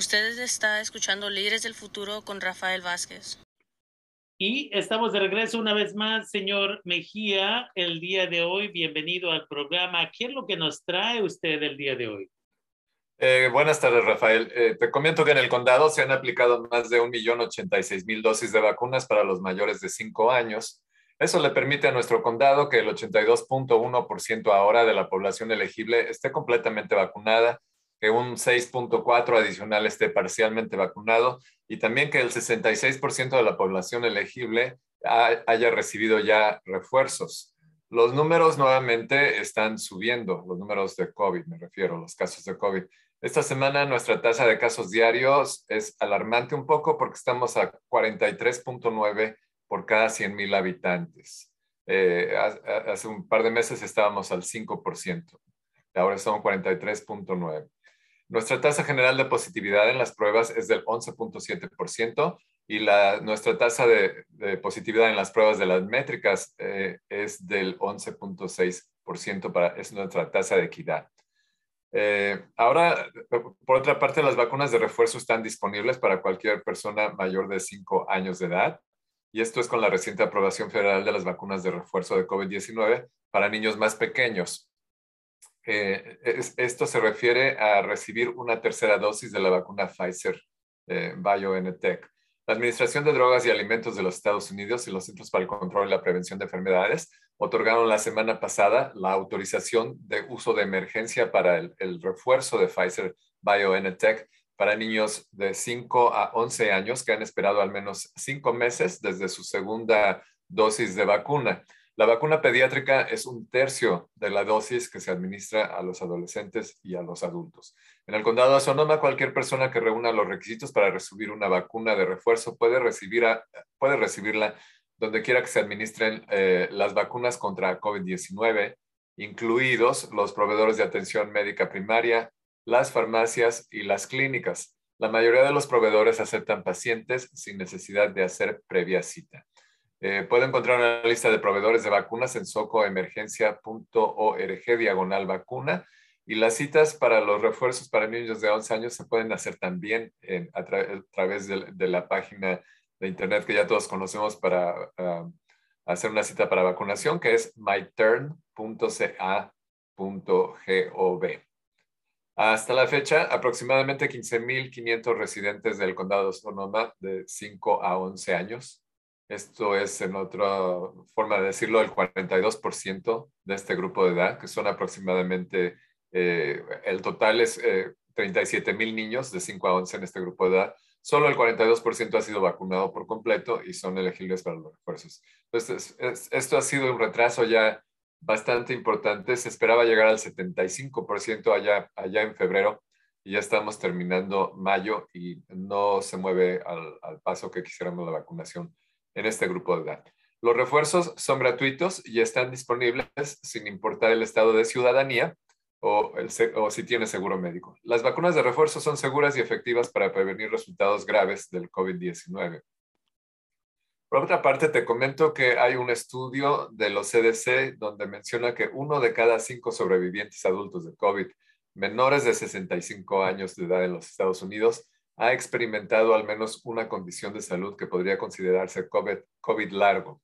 Ustedes está escuchando Líderes del Futuro con Rafael Vázquez. Y estamos de regreso una vez más, señor Mejía, el día de hoy. Bienvenido al programa. ¿Qué es lo que nos trae usted el día de hoy? Eh, buenas tardes, Rafael. Eh, te comento que en el condado se han aplicado más de 1.086.000 dosis de vacunas para los mayores de 5 años. Eso le permite a nuestro condado que el 82.1% ahora de la población elegible esté completamente vacunada que un 6.4 adicional esté parcialmente vacunado y también que el 66% de la población elegible haya recibido ya refuerzos. Los números nuevamente están subiendo, los números de COVID, me refiero, los casos de COVID. Esta semana nuestra tasa de casos diarios es alarmante un poco porque estamos a 43.9 por cada 100 mil habitantes. Eh, hace un par de meses estábamos al 5%, ahora son 43.9. Nuestra tasa general de positividad en las pruebas es del 11.7% y la, nuestra tasa de, positividad en las pruebas de las métricas eh, es del 11.6%, para, es nuestra tasa de equidad. Eh, ahora, por otra parte, las vacunas de refuerzo están disponibles para cualquier persona mayor de 5 años de edad. Y esto es con la reciente aprobación federal de las vacunas de refuerzo de COVID-19 para niños más pequeños. Eh, esto se refiere a recibir una tercera dosis de la vacuna Pfizer eh, BioNTech. La Administración de Drogas y Alimentos de los Estados Unidos y los Centros para el Control y la Prevención de Enfermedades otorgaron la semana pasada la autorización de uso de emergencia para el, el refuerzo de Pfizer BioNTech para niños de 5 a 11 años que han esperado al menos 5 meses desde su segunda dosis de vacuna. La vacuna pediátrica es un tercio de la dosis que se administra a los adolescentes y a los adultos. En el condado de Sonoma, cualquier persona que reúna los requisitos para recibir una vacuna de refuerzo puede, recibir puede recibirla donde quiera que se administren eh, las vacunas contra COVID-19, incluidos los proveedores de atención médica primaria, las farmacias y las clínicas. La mayoría de los proveedores aceptan pacientes sin necesidad de hacer previa cita. Eh, puede encontrar una lista de proveedores de vacunas en socoemergencia.org diagonal vacuna y las citas para los refuerzos para niños de 11 años se pueden hacer también a, través de, la página de internet que ya todos conocemos para ah, hacer una cita para vacunación, que es myturn.ca.gov. Hasta la fecha, aproximadamente 15.500 residentes del condado de Sonoma de 5 a 11 años esto es, en otra forma de decirlo, el 42% de este grupo de edad, que son aproximadamente, eh, el total es 37 eh, mil niños de 5 a 11 en este grupo de edad. Solo el 42% ha sido vacunado por completo y son elegibles para los refuerzos. Entonces, esto ha sido un retraso ya bastante importante. Se esperaba llegar al 75% allá, allá en febrero y ya estamos terminando mayo y no se mueve al, al paso que quisiéramos la vacunación en este grupo de edad. Los refuerzos son gratuitos y están disponibles sin importar el estado de ciudadanía o, si tiene seguro médico. Las vacunas de refuerzo son seguras y efectivas para prevenir resultados graves del COVID-19. Por otra parte, te comento que hay un estudio de los CDC donde menciona que uno de cada cinco sobrevivientes adultos de COVID menores de 65 años de edad en los Estados Unidos ha experimentado al menos una condición de salud que podría considerarse COVID, largo,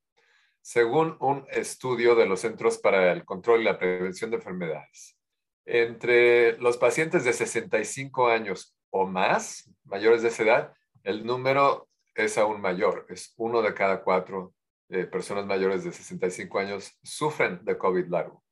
según un estudio de los Centros para el Control y la Prevención de Enfermedades. Entre los pacientes de 65 años o más, mayores de esa edad, el número es aún mayor. Es uno de cada cuatro eh, personas mayores de 65 años sufren de COVID largo.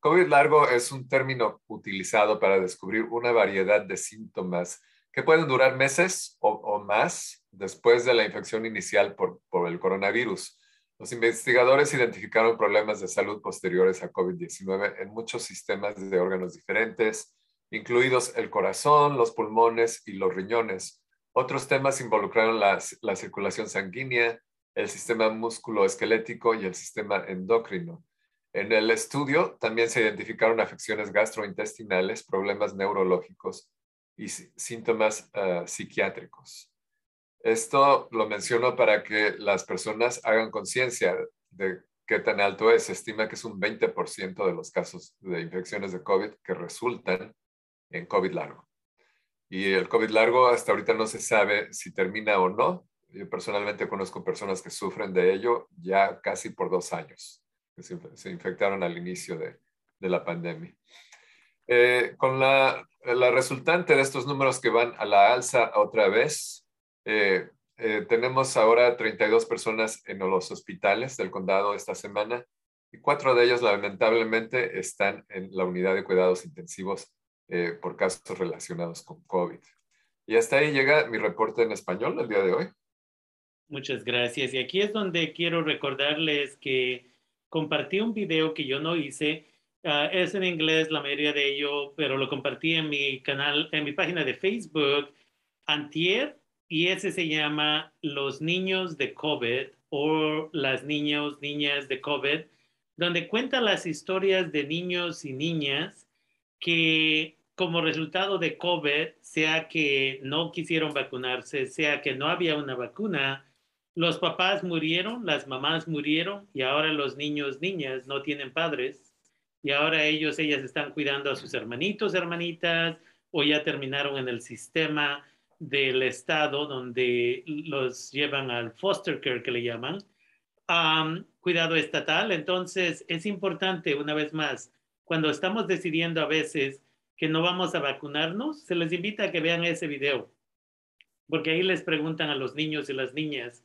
COVID largo es un término utilizado para descubrir una variedad de síntomas que pueden durar meses o, más después de la infección inicial por, el coronavirus. Los investigadores identificaron problemas de salud posteriores a COVID-19 en muchos sistemas de órganos diferentes, incluidos el corazón, los pulmones y los riñones. Otros temas involucraron la, la circulación sanguínea, el sistema musculoesquelético y el sistema endocrino. En el estudio también se identificaron afecciones gastrointestinales, problemas neurológicos y síntomas ah, psiquiátricos. Esto lo menciono para que las personas hagan conciencia de qué tan alto es. Se estima que es un 20% de los casos de infecciones de COVID que resultan en COVID largo. Y el COVID largo hasta ahorita no se sabe si termina o no. Yo personalmente conozco personas que sufren de ello ya casi por dos años, que se, infectaron al inicio de, de la pandemia. Eh, con la, la, resultante de estos números que van a la alza otra vez, eh, eh, tenemos ahora 32 personas en los hospitales del condado esta semana y cuatro de ellos lamentablemente están en la unidad de cuidados intensivos eh, por casos relacionados con COVID. Y hasta ahí llega mi reporte en español el día de hoy. Muchas gracias. Y aquí es donde quiero recordarles que compartí un video que yo no hice. Ah, es en inglés la mayoría de ello, pero lo compartí en mi canal, en mi página de Facebook antier y ese se llama Los niños de COVID o las niños, niñas de COVID, donde cuenta las historias de niños y niñas que como resultado de COVID, sea que no quisieron vacunarse, sea que no había una vacuna, los papás murieron, las mamás murieron y ahora los niños, niñas no tienen padres y ahora ellos, ellas están cuidando a sus hermanitos, hermanitas o ya terminaron en el sistema del Estado donde los llevan al foster care que le llaman, cuidado estatal. Entonces, es importante, una vez más, cuando estamos decidiendo a veces que no vamos a vacunarnos, se les invita a que vean ese video, porque ahí les preguntan a los niños y las niñas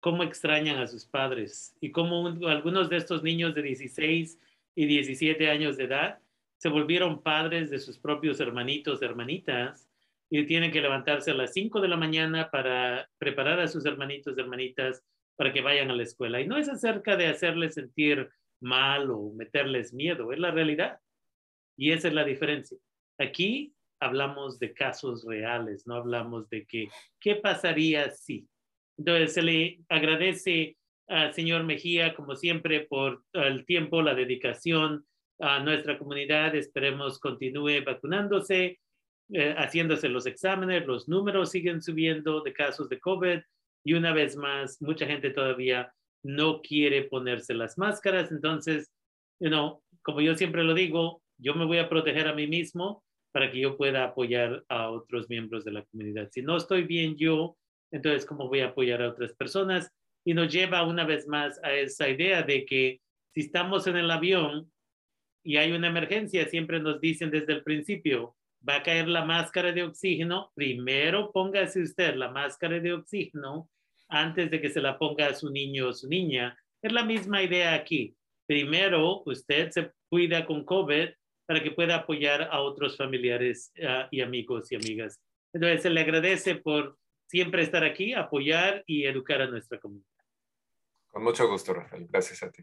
cómo extrañan a sus padres y cómo algunos de estos niños de 16 y 17 años de edad se volvieron padres de sus propios hermanitos, hermanitas, y tienen que levantarse a las 5 de la mañana para preparar a sus hermanitos hermanitas para que vayan a la escuela. Y no es acerca de hacerles sentir mal o meterles miedo, es la realidad. Y esa es la diferencia. Aquí hablamos de casos reales, no hablamos de que, ¿qué pasaría si? Entonces, se le agradece señor Mejía, como siempre, por el tiempo, la dedicación a nuestra comunidad. Esperemos continúe vacunándose eh, haciéndose los exámenes, los números siguen subiendo de casos de COVID y una vez más, mucha gente todavía no quiere ponerse las máscaras. Entonces, you como yo siempre lo digo, yo me voy a proteger a mí mismo para que yo pueda apoyar a otros miembros de la comunidad. Si no estoy bien yo, entonces, ¿cómo voy a apoyar a otras personas? Y nos lleva una vez más a esa idea de que si estamos en el avión y hay una emergencia, siempre nos dicen desde el principio, va a caer la máscara de oxígeno, primero póngase usted la máscara de oxígeno antes de que se la ponga a su niño o su niña. Es la misma idea aquí. Primero, usted se cuida con COVID para que pueda apoyar a otros familiares ah, y amigos y amigas. Entonces, se le agradece por siempre estar aquí, apoyar y educar a nuestra comunidad. Con mucho gusto, Rafael. Gracias a ti.